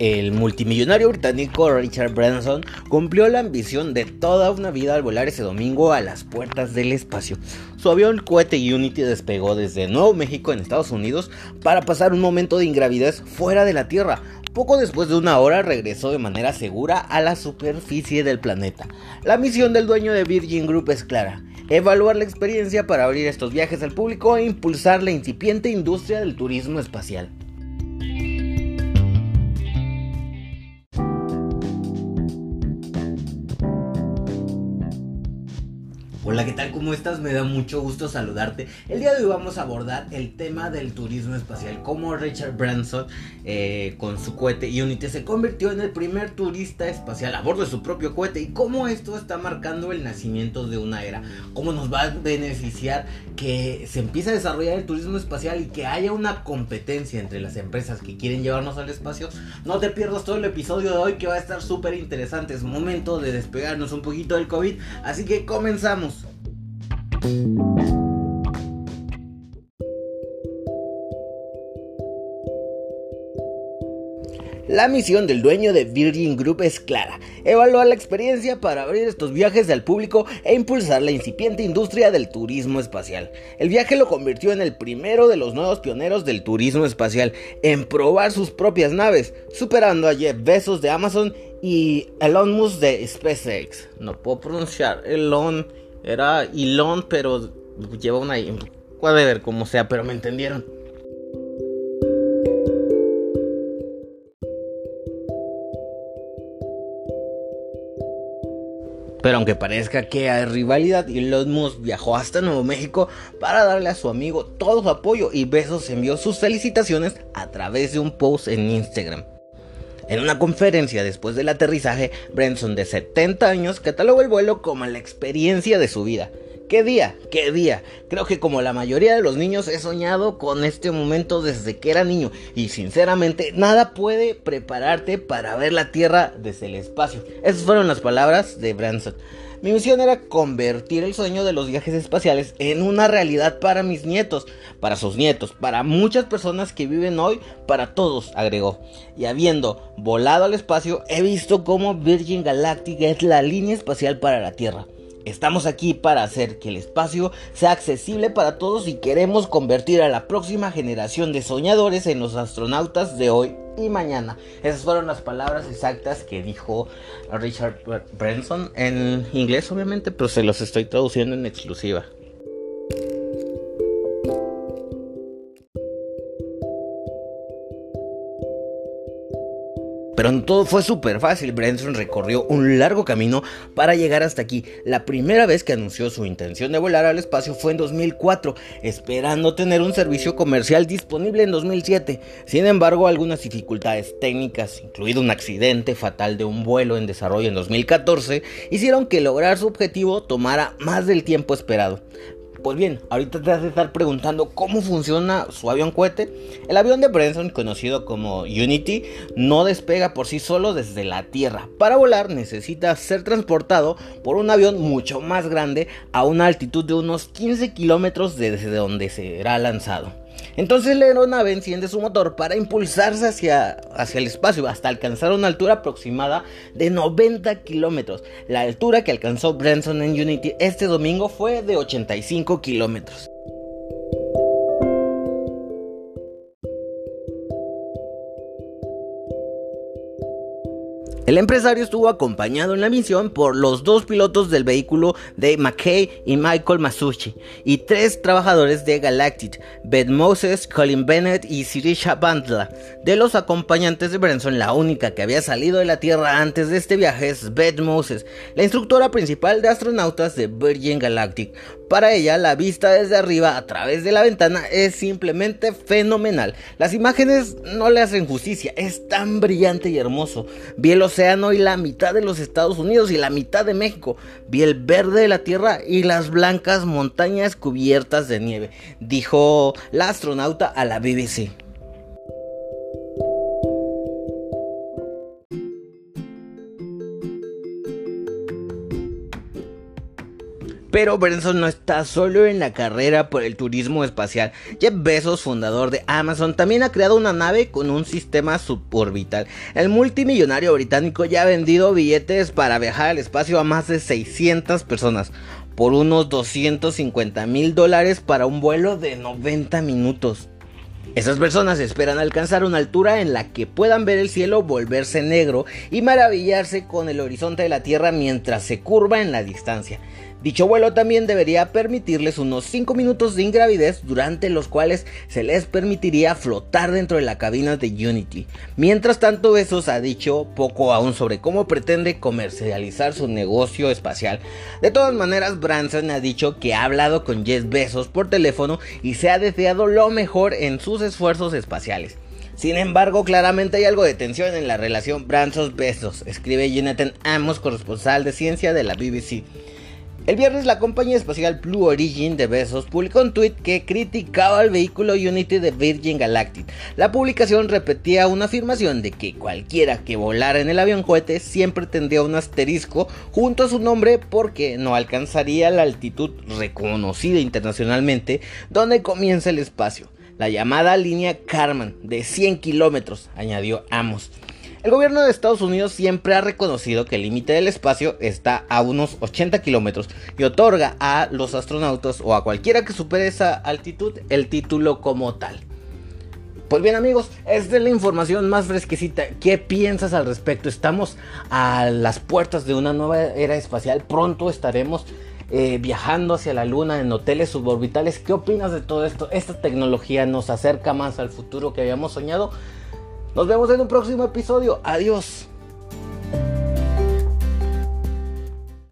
El multimillonario británico Richard Branson cumplió la ambición de toda una vida al volar ese domingo a las puertas del espacio. Su avión cohete Unity despegó desde Nuevo México en Estados Unidos para pasar un momento de ingravidez fuera de la Tierra. Poco después de una hora regresó de manera segura a la superficie del planeta. La misión del dueño de Virgin Group es clara. Evaluar la experiencia para abrir estos viajes al público e impulsar la incipiente industria del turismo espacial. Hola, ¿qué tal? ¿Cómo estás? Me da mucho gusto saludarte. El día de hoy vamos a abordar el tema del turismo espacial, cómo Richard Branson eh, con su cohete Unity se convirtió en el primer turista espacial a bordo de su propio cohete y cómo esto está marcando el nacimiento de una era, cómo nos va a beneficiar que se empiece a desarrollar el turismo espacial y que haya una competencia entre las empresas que quieren llevarnos al espacio. No te pierdas todo el episodio de hoy que va a estar súper interesante. Es momento de despegarnos un poquito del COVID, así que comenzamos. La misión del dueño de Virgin Group es clara, evaluar la experiencia para abrir estos viajes al público e impulsar la incipiente industria del turismo espacial. El viaje lo convirtió en el primero de los nuevos pioneros del turismo espacial en probar sus propias naves, superando a Jeff Bezos de Amazon y Elon Musk de SpaceX. No puedo pronunciar Elon era Elon, pero lleva una... Puede ver como sea, pero me entendieron. Pero aunque parezca que hay rivalidad, Elon Musk viajó hasta Nuevo México para darle a su amigo todo su apoyo y Besos envió sus felicitaciones a través de un post en Instagram. En una conferencia después del aterrizaje, Branson de 70 años catalogó el vuelo como la experiencia de su vida. ¿Qué día? ¿Qué día? Creo que como la mayoría de los niños he soñado con este momento desde que era niño y sinceramente nada puede prepararte para ver la Tierra desde el espacio. Esas fueron las palabras de Branson. Mi misión era convertir el sueño de los viajes espaciales en una realidad para mis nietos, para sus nietos, para muchas personas que viven hoy, para todos, agregó. Y habiendo volado al espacio, he visto cómo Virgin Galactic es la línea espacial para la Tierra. Estamos aquí para hacer que el espacio sea accesible para todos y queremos convertir a la próxima generación de soñadores en los astronautas de hoy y mañana. Esas fueron las palabras exactas que dijo Richard Branson en inglés obviamente, pero se los estoy traduciendo en exclusiva. Pero todo fue súper fácil. Branson recorrió un largo camino para llegar hasta aquí. La primera vez que anunció su intención de volar al espacio fue en 2004, esperando tener un servicio comercial disponible en 2007. Sin embargo, algunas dificultades técnicas, incluido un accidente fatal de un vuelo en desarrollo en 2014, hicieron que lograr su objetivo tomara más del tiempo esperado. Pues bien, ahorita te vas a estar preguntando cómo funciona su avión cohete. El avión de Branson, conocido como Unity, no despega por sí solo desde la Tierra. Para volar necesita ser transportado por un avión mucho más grande a una altitud de unos 15 kilómetros desde donde será lanzado. Entonces la aeronave enciende su motor para impulsarse hacia, hacia el espacio hasta alcanzar una altura aproximada de 90 kilómetros. La altura que alcanzó Branson en Unity este domingo fue de 85 kilómetros. El empresario estuvo acompañado en la misión por los dos pilotos del vehículo de McKay y Michael Masucci y tres trabajadores de Galactic, Beth Moses, Colin Bennett y Sirisha Bandla. De los acompañantes de Branson, la única que había salido de la Tierra antes de este viaje es Beth Moses, la instructora principal de astronautas de Virgin Galactic. Para ella, la vista desde arriba a través de la ventana es simplemente fenomenal. Las imágenes no le hacen justicia, es tan brillante y hermoso. Vi el océano y la mitad de los Estados Unidos y la mitad de México. Vi el verde de la tierra y las blancas montañas cubiertas de nieve, dijo la astronauta a la BBC. Pero Branson no está solo en la carrera por el turismo espacial. Jeff Bezos, fundador de Amazon, también ha creado una nave con un sistema suborbital. El multimillonario británico ya ha vendido billetes para viajar al espacio a más de 600 personas por unos 250 mil dólares para un vuelo de 90 minutos. Esas personas esperan alcanzar una altura en la que puedan ver el cielo volverse negro y maravillarse con el horizonte de la Tierra mientras se curva en la distancia. Dicho vuelo también debería permitirles unos 5 minutos de ingravidez durante los cuales se les permitiría flotar dentro de la cabina de Unity. Mientras tanto, Besos ha dicho poco aún sobre cómo pretende comercializar su negocio espacial. De todas maneras, Branson ha dicho que ha hablado con Jeff Bezos por teléfono y se ha deseado lo mejor en sus esfuerzos espaciales. Sin embargo, claramente hay algo de tensión en la relación Branson-Bezos, escribe Jonathan Amos, corresponsal de ciencia de la BBC. El viernes la compañía espacial Blue Origin de Bezos publicó un tweet que criticaba al vehículo Unity de Virgin Galactic. La publicación repetía una afirmación de que cualquiera que volara en el avión cohete siempre tendría un asterisco junto a su nombre porque no alcanzaría la altitud reconocida internacionalmente donde comienza el espacio. La llamada línea Karman de 100 kilómetros, añadió Amos. El gobierno de Estados Unidos siempre ha reconocido que el límite del espacio está a unos 80 kilómetros y otorga a los astronautas o a cualquiera que supere esa altitud el título como tal. Pues bien amigos, esta es la información más fresquecita. ¿Qué piensas al respecto? Estamos a las puertas de una nueva era espacial. Pronto estaremos eh, viajando hacia la luna en hoteles suborbitales. ¿Qué opinas de todo esto? ¿Esta tecnología nos acerca más al futuro que habíamos soñado? Nos vemos en un próximo episodio. Adiós.